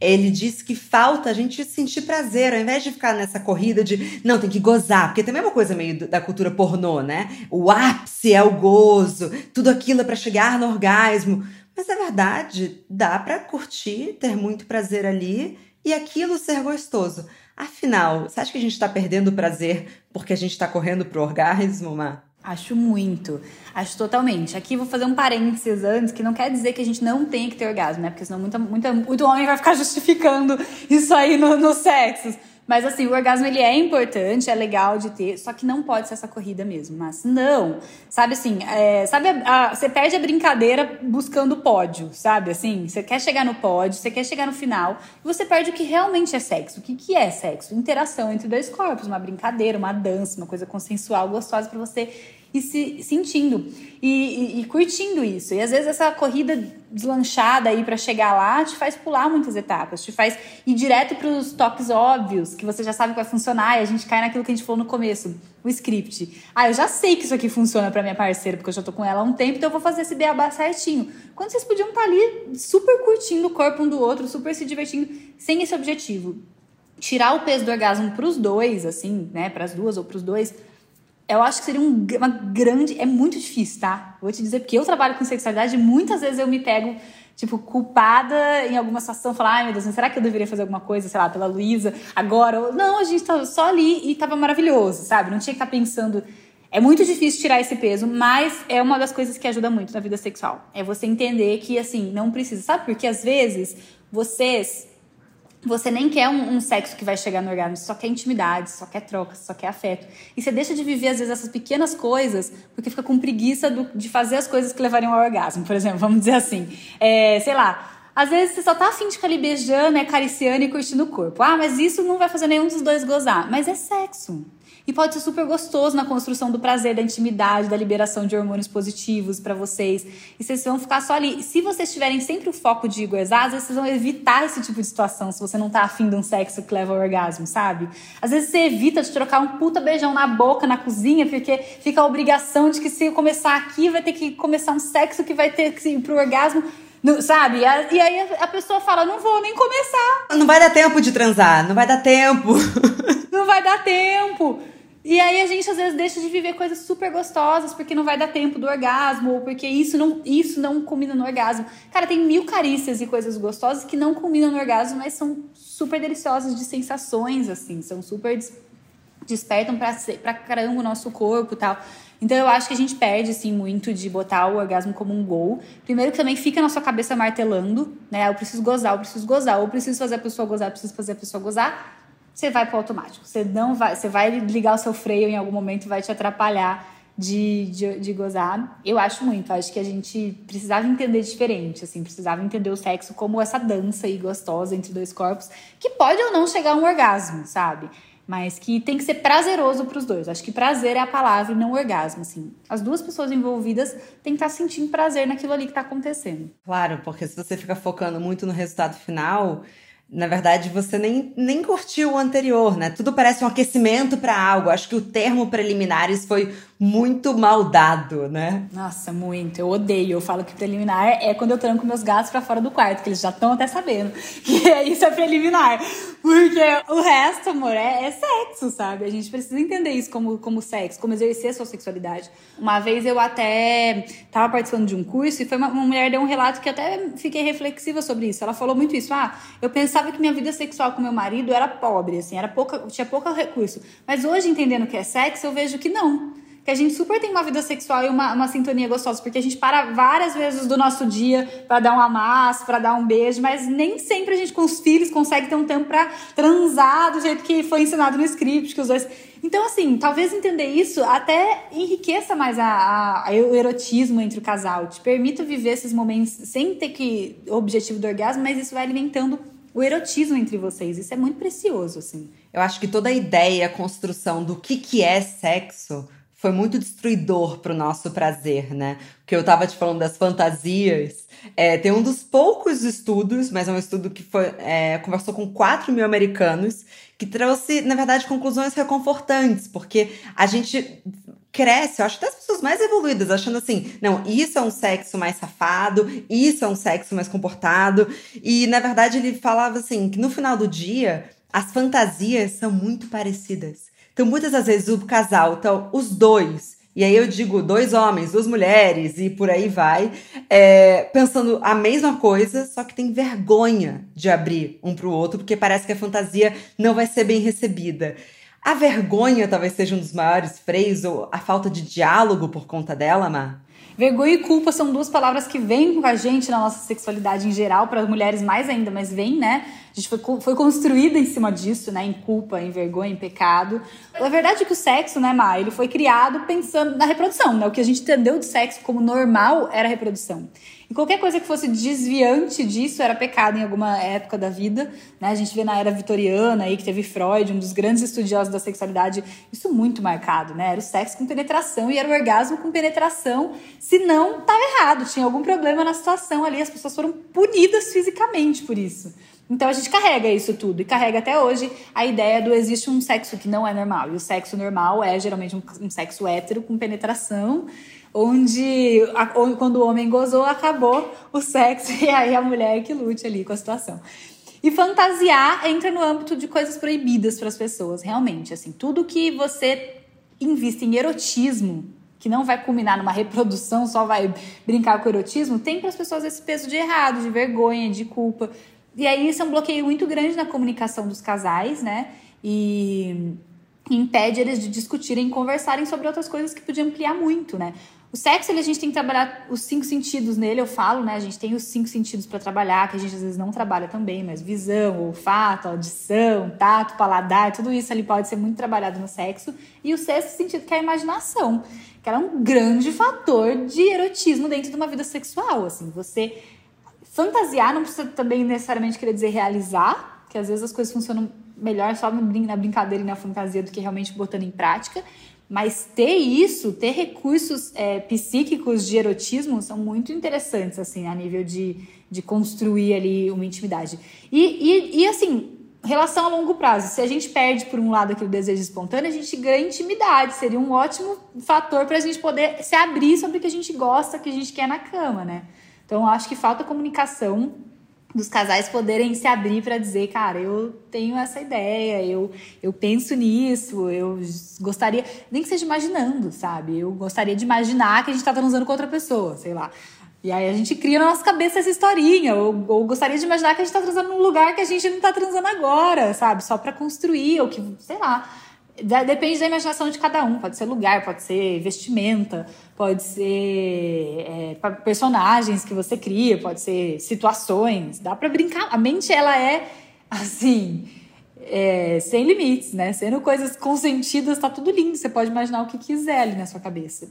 A: Ele diz que falta a gente sentir prazer, ao invés de ficar nessa corrida de, não, tem que gozar, porque também é uma coisa meio da cultura pornô, né? O ápice é o gozo, tudo aquilo é para chegar no orgasmo. Mas é verdade, dá para curtir, ter muito prazer ali e aquilo ser gostoso. Afinal, você acha que a gente está perdendo o prazer porque a gente está correndo pro orgasmo, Má?
B: Acho muito. Acho totalmente. Aqui vou fazer um parênteses antes, que não quer dizer que a gente não tenha que ter orgasmo, né? Porque senão muita, muita, muito homem vai ficar justificando isso aí no, no sexo. Mas assim, o orgasmo ele é importante, é legal de ter, só que não pode ser essa corrida mesmo. Mas não, sabe assim, é, sabe, a, a, você perde a brincadeira buscando o pódio, sabe? Assim, você quer chegar no pódio, você quer chegar no final, e você perde o que realmente é sexo. O que, que é sexo? Interação entre dois corpos, uma brincadeira, uma dança, uma coisa consensual, gostosa para você e se sentindo e, e, e, curtindo isso. E às vezes essa corrida deslanchada aí para chegar lá te faz pular muitas etapas, te faz ir direto para os toques óbvios que você já sabe que vai funcionar e a gente cai naquilo que a gente falou no começo, o script. Ah, eu já sei que isso aqui funciona para minha parceira porque eu já tô com ela há um tempo, então eu vou fazer esse beabá certinho. Quando vocês podiam estar tá ali super curtindo o corpo um do outro, super se divertindo, sem esse objetivo. Tirar o peso do orgasmo para os dois, assim, né, para as duas ou para os dois eu acho que seria um, uma grande. É muito difícil, tá? Vou te dizer, porque eu trabalho com sexualidade e muitas vezes eu me pego, tipo, culpada em alguma situação, falar, ai meu Deus, será que eu deveria fazer alguma coisa, sei lá, pela Luísa agora? Não, a gente tava só ali e tava maravilhoso, sabe? Não tinha que estar tá pensando. É muito difícil tirar esse peso, mas é uma das coisas que ajuda muito na vida sexual. É você entender que, assim, não precisa. Sabe? Porque às vezes vocês você nem quer um, um, sexo que vai chegar no orgasmo, você só quer intimidade, só quer troca, só quer afeto. E você deixa de viver, às vezes, essas pequenas coisas porque fica com preguiça do, de fazer as coisas que levariam ao orgasmo, por exemplo, vamos dizer assim. É, sei lá, às vezes você só tá afim de ficar ali beijando, acariciando e curtindo o corpo. Ah, mas isso não vai fazer nenhum dos dois gozar. Mas é sexo. E pode ser super gostoso na construção do prazer, da intimidade, da liberação de hormônios positivos para vocês. E vocês vão ficar só ali. Se vocês tiverem sempre o foco de gozar, às vezes vocês vão evitar esse tipo de situação se você não tá afim de um sexo que leva ao orgasmo, sabe? Às vezes você evita de trocar um puta beijão na boca, na cozinha, porque fica a obrigação de que se começar aqui, vai ter que começar um sexo que vai ter que ir pro orgasmo. Não, sabe? E aí a pessoa fala: não vou nem começar.
A: Não vai dar tempo de transar, não vai dar tempo.
B: não vai dar tempo. E aí a gente às vezes deixa de viver coisas super gostosas porque não vai dar tempo do orgasmo ou porque isso não, isso não combina no orgasmo. Cara, tem mil carícias e coisas gostosas que não combinam no orgasmo, mas são super deliciosas de sensações, assim, são super des despertam pra, pra caramba o nosso corpo e tal. Então eu acho que a gente perde, assim, muito de botar o orgasmo como um gol. Primeiro que também fica na sua cabeça martelando, né? Eu preciso gozar, eu preciso gozar, eu preciso fazer a pessoa gozar, eu preciso fazer a pessoa gozar você vai para automático. Você não vai, você vai ligar o seu freio em algum momento vai te atrapalhar de, de, de, gozar. Eu acho muito. Acho que a gente precisava entender diferente, assim, precisava entender o sexo como essa dança aí gostosa entre dois corpos, que pode ou não chegar a um orgasmo, sabe? Mas que tem que ser prazeroso para os dois. Acho que prazer é a palavra e não orgasmo, assim. As duas pessoas envolvidas têm que estar sentindo prazer naquilo ali que está acontecendo.
A: Claro, porque se você fica focando muito no resultado final, na verdade, você nem, nem curtiu o anterior, né? Tudo parece um aquecimento para algo. Acho que o termo preliminares foi muito mal dado, né?
B: Nossa, muito. Eu odeio. Eu falo que preliminar é quando eu tranco meus gatos para fora do quarto, que eles já estão até sabendo que é isso é preliminar. Porque o resto, amor, é, é, sexo, sabe? A gente precisa entender isso como, como sexo, como exercer a sua sexualidade. Uma vez eu até tava participando de um curso e foi uma, uma mulher deu um relato que até fiquei reflexiva sobre isso. Ela falou muito isso. Ah, eu pensava que minha vida sexual com meu marido era pobre, assim, era pouca, tinha pouco recurso. Mas hoje, entendendo que é sexo, eu vejo que não que a gente super tem uma vida sexual e uma, uma sintonia gostosa, porque a gente para várias vezes do nosso dia para dar um amasso, para dar um beijo, mas nem sempre a gente com os filhos consegue ter um tempo para transar do jeito que foi ensinado no script, que os dois. Então, assim, talvez entender isso até enriqueça mais a, a, a, o erotismo entre o casal, te permita viver esses momentos sem ter que o objetivo do orgasmo, mas isso vai alimentando o erotismo entre vocês. Isso é muito precioso, assim.
A: Eu acho que toda a ideia, a construção do que, que é sexo foi muito destruidor para o nosso prazer, né? Porque eu estava te falando das fantasias. É, tem um dos poucos estudos, mas é um estudo que foi, é, conversou com 4 mil americanos, que trouxe, na verdade, conclusões reconfortantes, porque a gente cresce, eu acho até as pessoas mais evoluídas, achando assim, não, isso é um sexo mais safado, isso é um sexo mais comportado. E, na verdade, ele falava assim, que no final do dia, as fantasias são muito parecidas. Então, muitas das vezes, o casal, então, os dois, e aí eu digo dois homens, duas mulheres e por aí vai, é, pensando a mesma coisa, só que tem vergonha de abrir um pro outro, porque parece que a fantasia não vai ser bem recebida. A vergonha talvez seja um dos maiores freios, ou a falta de diálogo por conta dela, Mar?
B: Vergonha e culpa são duas palavras que vêm com a gente na nossa sexualidade em geral, para mulheres mais ainda, mas vem, né? A gente foi, foi construída em cima disso, né? Em culpa, em vergonha, em pecado. A verdade é que o sexo, né, Ma, ele foi criado pensando na reprodução, né? O que a gente entendeu de sexo como normal era a reprodução. E qualquer coisa que fosse desviante disso era pecado em alguma época da vida. Né? A gente vê na era vitoriana aí que teve Freud, um dos grandes estudiosos da sexualidade, isso muito marcado, né? Era o sexo com penetração e era o orgasmo com penetração. Se não, estava errado, tinha algum problema na situação ali, as pessoas foram punidas fisicamente por isso. Então a gente carrega isso tudo e carrega até hoje a ideia do existe um sexo que não é normal. E o sexo normal é geralmente um, um sexo hétero com penetração, onde a, quando o homem gozou, acabou o sexo e aí a mulher que lute ali com a situação. E fantasiar entra no âmbito de coisas proibidas para as pessoas, realmente. Assim, tudo que você invista em erotismo, que não vai culminar numa reprodução, só vai brincar com erotismo, tem para as pessoas esse peso de errado, de vergonha, de culpa. E aí isso é um bloqueio muito grande na comunicação dos casais, né? E impede eles de discutirem conversarem sobre outras coisas que podiam ampliar muito, né? O sexo, ele, a gente tem que trabalhar os cinco sentidos nele, eu falo, né? A gente tem os cinco sentidos para trabalhar, que a gente às vezes não trabalha também, mas visão, olfato, audição, tato, paladar, tudo isso ali pode ser muito trabalhado no sexo. E o sexto sentido, que é a imaginação, que é um grande fator de erotismo dentro de uma vida sexual, assim. Você Fantasiar não precisa também necessariamente querer dizer realizar, que às vezes as coisas funcionam melhor só na brincadeira e na fantasia do que realmente botando em prática. Mas ter isso, ter recursos é, psíquicos de erotismo são muito interessantes, assim, a nível de, de construir ali uma intimidade. E, e, e, assim, relação a longo prazo. Se a gente perde, por um lado, aquele desejo espontâneo, a gente ganha intimidade. Seria um ótimo fator para a gente poder se abrir sobre o que a gente gosta, o que a gente quer na cama, né? Então, acho que falta comunicação dos casais poderem se abrir para dizer, cara, eu tenho essa ideia, eu, eu penso nisso, eu gostaria, nem que seja imaginando, sabe? Eu gostaria de imaginar que a gente tá transando com outra pessoa, sei lá. E aí a gente cria na nossa cabeça essa historinha, ou, ou gostaria de imaginar que a gente tá transando num lugar que a gente não tá transando agora, sabe? Só para construir, ou que, sei lá. Depende da imaginação de cada um. Pode ser lugar, pode ser vestimenta, pode ser é, personagens que você cria, pode ser situações. Dá para brincar. A mente, ela é assim. É, sem limites, né? Sendo coisas consentidas, tá tudo lindo. Você pode imaginar o que quiser ali na sua cabeça.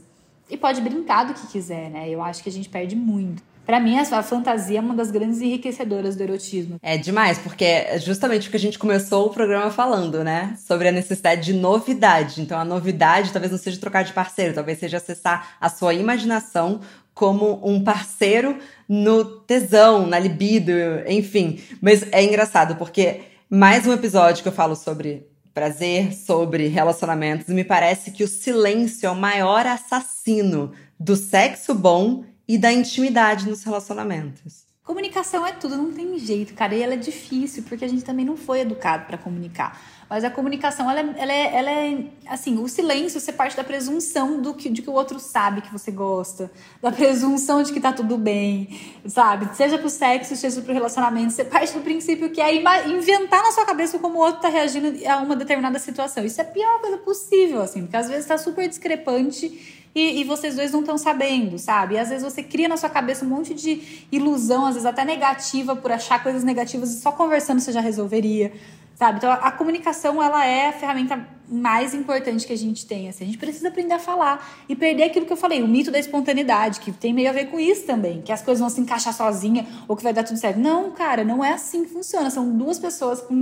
B: E pode brincar do que quiser, né? Eu acho que a gente perde muito. Para mim, a fantasia é uma das grandes enriquecedoras do erotismo.
A: É demais, porque é justamente o que a gente começou o programa falando, né? Sobre a necessidade de novidade. Então, a novidade talvez não seja trocar de parceiro, talvez seja acessar a sua imaginação como um parceiro no tesão, na libido, enfim. Mas é engraçado, porque mais um episódio que eu falo sobre prazer, sobre relacionamentos, me parece que o silêncio é o maior assassino do sexo bom e da intimidade nos relacionamentos.
B: Comunicação é tudo, não tem jeito, cara. E ela é difícil, porque a gente também não foi educado para comunicar. Mas a comunicação, ela, é, ela, é, ela é, assim, o silêncio, você parte da presunção do que, de que o outro sabe que você gosta, da presunção de que tá tudo bem, sabe? Seja pro sexo, seja pro relacionamento, você parte do princípio que é inventar na sua cabeça como o outro tá reagindo a uma determinada situação. Isso é a pior coisa possível, assim, porque às vezes tá super discrepante e, e vocês dois não estão sabendo, sabe? E às vezes você cria na sua cabeça um monte de ilusão, às vezes até negativa, por achar coisas negativas e só conversando você já resolveria, sabe? Então a, a comunicação, ela é a ferramenta mais importante que a gente tem. Assim. A gente precisa aprender a falar e perder aquilo que eu falei, o mito da espontaneidade, que tem meio a ver com isso também, que as coisas vão se encaixar sozinha ou que vai dar tudo certo. Não, cara, não é assim que funciona. São duas pessoas com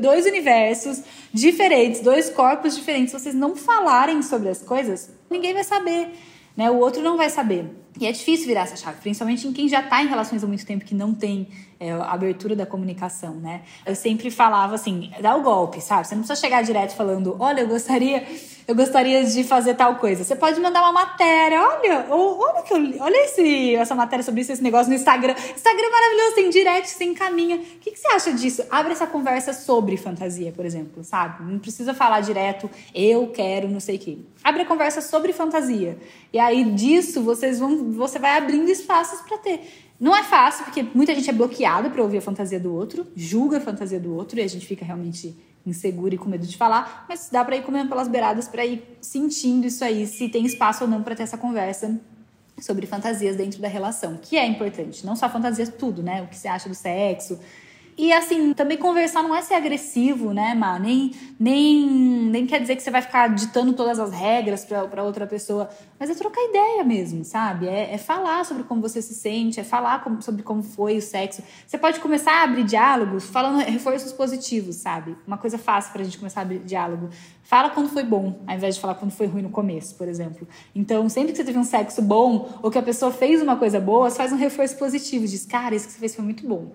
B: dois universos diferentes, dois corpos diferentes. Se vocês não falarem sobre as coisas, ninguém vai saber, né? O outro não vai saber. E é difícil virar essa chave, principalmente em quem já está em relações há muito tempo que não tem é, abertura da comunicação, né? Eu sempre falava assim, dá o golpe, sabe? Você não precisa chegar direto falando, olha, eu gostaria, eu gostaria de fazer tal coisa. Você pode mandar uma matéria, olha, olha que eu, olha esse, essa matéria sobre isso, esse negócio no Instagram. Instagram é maravilhoso, tem direct, você encaminha. O que, que você acha disso? Abre essa conversa sobre fantasia, por exemplo, sabe? Não precisa falar direto, eu quero, não sei o quê. Abre a conversa sobre fantasia. E aí disso vocês vão, você vai abrindo espaços para ter não é fácil, porque muita gente é bloqueada para ouvir a fantasia do outro, julga a fantasia do outro e a gente fica realmente inseguro e com medo de falar, mas dá para ir comendo pelas beiradas para ir sentindo isso aí, se tem espaço ou não para ter essa conversa sobre fantasias dentro da relação, que é importante, não só fantasias tudo, né? O que você acha do sexo, e assim, também conversar não é ser agressivo, né, Má? Nem, nem, nem quer dizer que você vai ficar ditando todas as regras para outra pessoa, mas é trocar ideia mesmo, sabe? É, é falar sobre como você se sente, é falar como, sobre como foi o sexo. Você pode começar a abrir diálogos falando reforços positivos, sabe? Uma coisa fácil pra gente começar a abrir diálogo. Fala quando foi bom, ao invés de falar quando foi ruim no começo, por exemplo. Então, sempre que você teve um sexo bom ou que a pessoa fez uma coisa boa, faz um reforço positivo. Diz, cara, isso que você fez foi muito bom.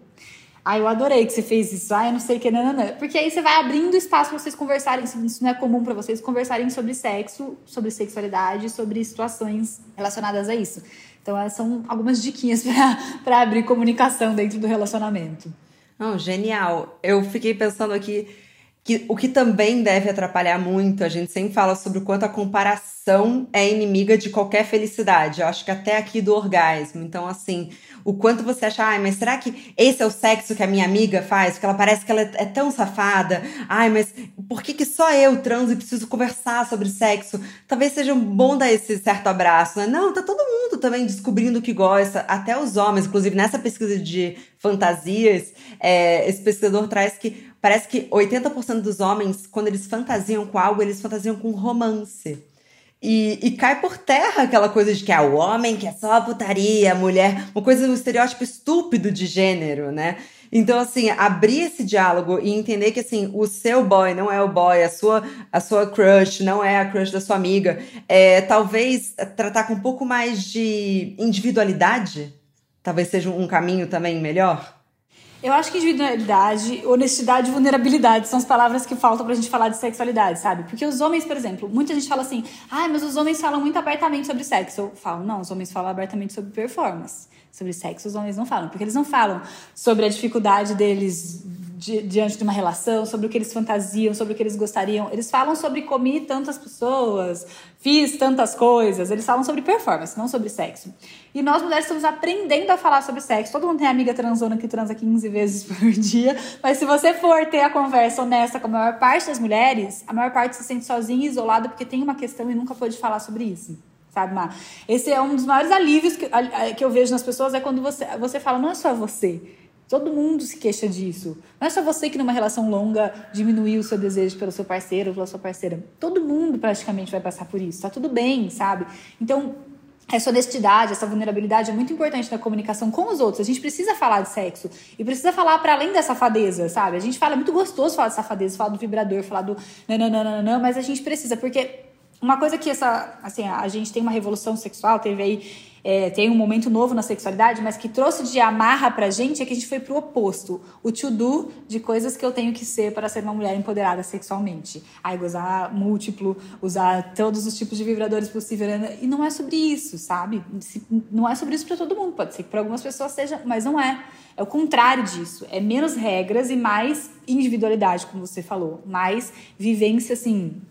B: Ah, eu adorei que você fez isso. Ah, eu não sei o que, não. Porque aí você vai abrindo espaço para vocês conversarem. Isso não é comum para vocês conversarem sobre sexo, sobre sexualidade, sobre situações relacionadas a isso. Então, são algumas diquinhas para abrir comunicação dentro do relacionamento.
A: Não, genial. Eu fiquei pensando aqui que o que também deve atrapalhar muito, a gente sempre fala sobre o quanto a comparação é inimiga de qualquer felicidade. Eu acho que até aqui do orgasmo. Então, assim, o quanto você acha, ai, mas será que esse é o sexo que a minha amiga faz? Porque ela parece que ela é tão safada. Ai, mas por que, que só eu transo e preciso conversar sobre sexo? Talvez seja bom dar esse certo abraço, né? Não, tá todo mundo também descobrindo o que gosta, até os homens. Inclusive, nessa pesquisa de fantasias, é, esse pesquisador traz que parece que 80% dos homens, quando eles fantasiam com algo, eles fantasiam com romance. E, e, cai por terra aquela coisa de que é o homem que é só putaria, mulher, uma coisa, um estereótipo estúpido de gênero, né? Então, assim, abrir esse diálogo e entender que, assim, o seu boy não é o boy, a sua, a sua crush não é a crush da sua amiga, é, talvez tratar com um pouco mais de individualidade, talvez seja um caminho também melhor.
B: Eu acho que individualidade, honestidade e vulnerabilidade são as palavras que faltam pra gente falar de sexualidade, sabe? Porque os homens, por exemplo, muita gente fala assim, ah, mas os homens falam muito abertamente sobre sexo. Eu falo, não, os homens falam abertamente sobre performance. Sobre sexo, os homens não falam. Porque eles não falam sobre a dificuldade deles di diante de uma relação, sobre o que eles fantasiam, sobre o que eles gostariam. Eles falam sobre comi tantas pessoas, fiz tantas coisas. Eles falam sobre performance, não sobre sexo. E nós mulheres estamos aprendendo a falar sobre sexo. Todo mundo tem amiga transona que transa 15 vezes por dia. Mas se você for ter a conversa honesta com a maior parte das mulheres, a maior parte se sente sozinha e isolada porque tem uma questão e nunca pôde falar sobre isso sabe, Mar? Esse é um dos maiores alívios que, que eu vejo nas pessoas, é quando você, você fala, não é só você. Todo mundo se queixa disso. Não é só você que numa relação longa diminuiu o seu desejo pelo seu parceiro ou pela sua parceira. Todo mundo praticamente vai passar por isso. Tá tudo bem, sabe? Então, essa honestidade, essa vulnerabilidade é muito importante na comunicação com os outros. A gente precisa falar de sexo e precisa falar para além da safadeza, sabe? A gente fala é muito gostoso falar de safadeza, falar do vibrador, falar do não, mas a gente precisa porque uma coisa que essa, assim, a gente tem uma revolução sexual, teve aí é, tem um momento novo na sexualidade, mas que trouxe de amarra pra gente é que a gente foi pro oposto. O to-do de coisas que eu tenho que ser para ser uma mulher empoderada sexualmente. Aí usar múltiplo, usar todos os tipos de vibradores possíveis. Né? E não é sobre isso, sabe? Não é sobre isso para todo mundo. Pode ser que para algumas pessoas seja, mas não é. É o contrário disso. É menos regras e mais individualidade, como você falou. Mais vivência, assim,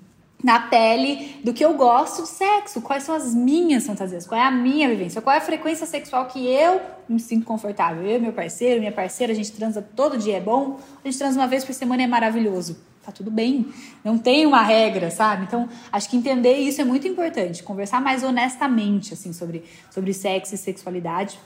B: na pele do que eu gosto de sexo, quais são as minhas fantasias, qual é a minha vivência, qual é a frequência sexual que eu me sinto confortável. Eu, meu parceiro, minha parceira, a gente transa todo dia, é bom, a gente transa uma vez por semana é maravilhoso. Tá tudo bem, não tem uma regra, sabe? Então, acho que entender isso é muito importante, conversar mais honestamente, assim, sobre, sobre sexo e sexualidade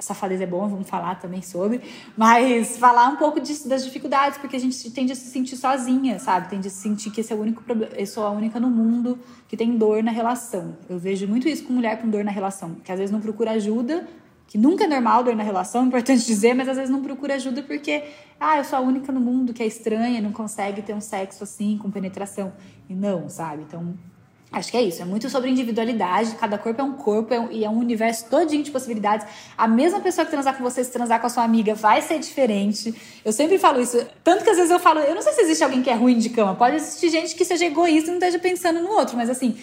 B: safadeza é bom, vamos falar também sobre, mas falar um pouco disso, das dificuldades, porque a gente tende a se sentir sozinha, sabe? Tende a se sentir que esse é o único problema, eu sou a única no mundo que tem dor na relação. Eu vejo muito isso com mulher com dor na relação, que às vezes não procura ajuda, que nunca é normal dor na relação, é importante dizer, mas às vezes não procura ajuda porque, ah, eu sou a única no mundo que é estranha, não consegue ter um sexo assim, com penetração. E não, sabe? Então, Acho que é isso, é muito sobre individualidade, cada corpo é um corpo é um, e é um universo todinho de possibilidades. A mesma pessoa que transar com você, se transar com a sua amiga, vai ser diferente. Eu sempre falo isso, tanto que às vezes eu falo, eu não sei se existe alguém que é ruim de cama, pode existir gente que seja egoísta e não esteja pensando no outro, mas assim,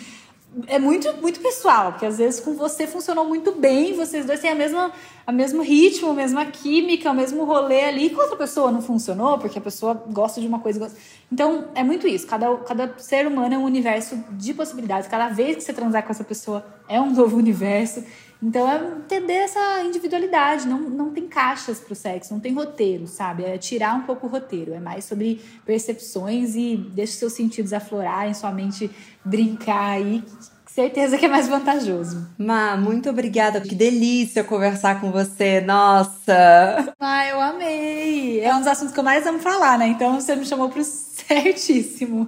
B: é muito, muito pessoal, porque às vezes com você funcionou muito bem, vocês dois têm a mesma, a mesmo ritmo, a mesma química, o mesmo rolê ali, com outra pessoa não funcionou, porque a pessoa gosta de uma coisa. Gosta... Então, é muito isso. Cada, cada ser humano é um universo de possibilidades. Cada vez que você transar com essa pessoa é um novo universo. Então, é entender essa individualidade. Não, não tem caixas para o sexo, não tem roteiro, sabe? É tirar um pouco o roteiro. É mais sobre percepções e deixa seus sentidos aflorarem, sua mente brincar aí. Certeza que é mais vantajoso.
A: Ma, muito obrigada. Que delícia conversar com você. Nossa!
B: Ah, eu amei. É um dos assuntos que eu mais amo falar, né? Então você me chamou pro certíssimo.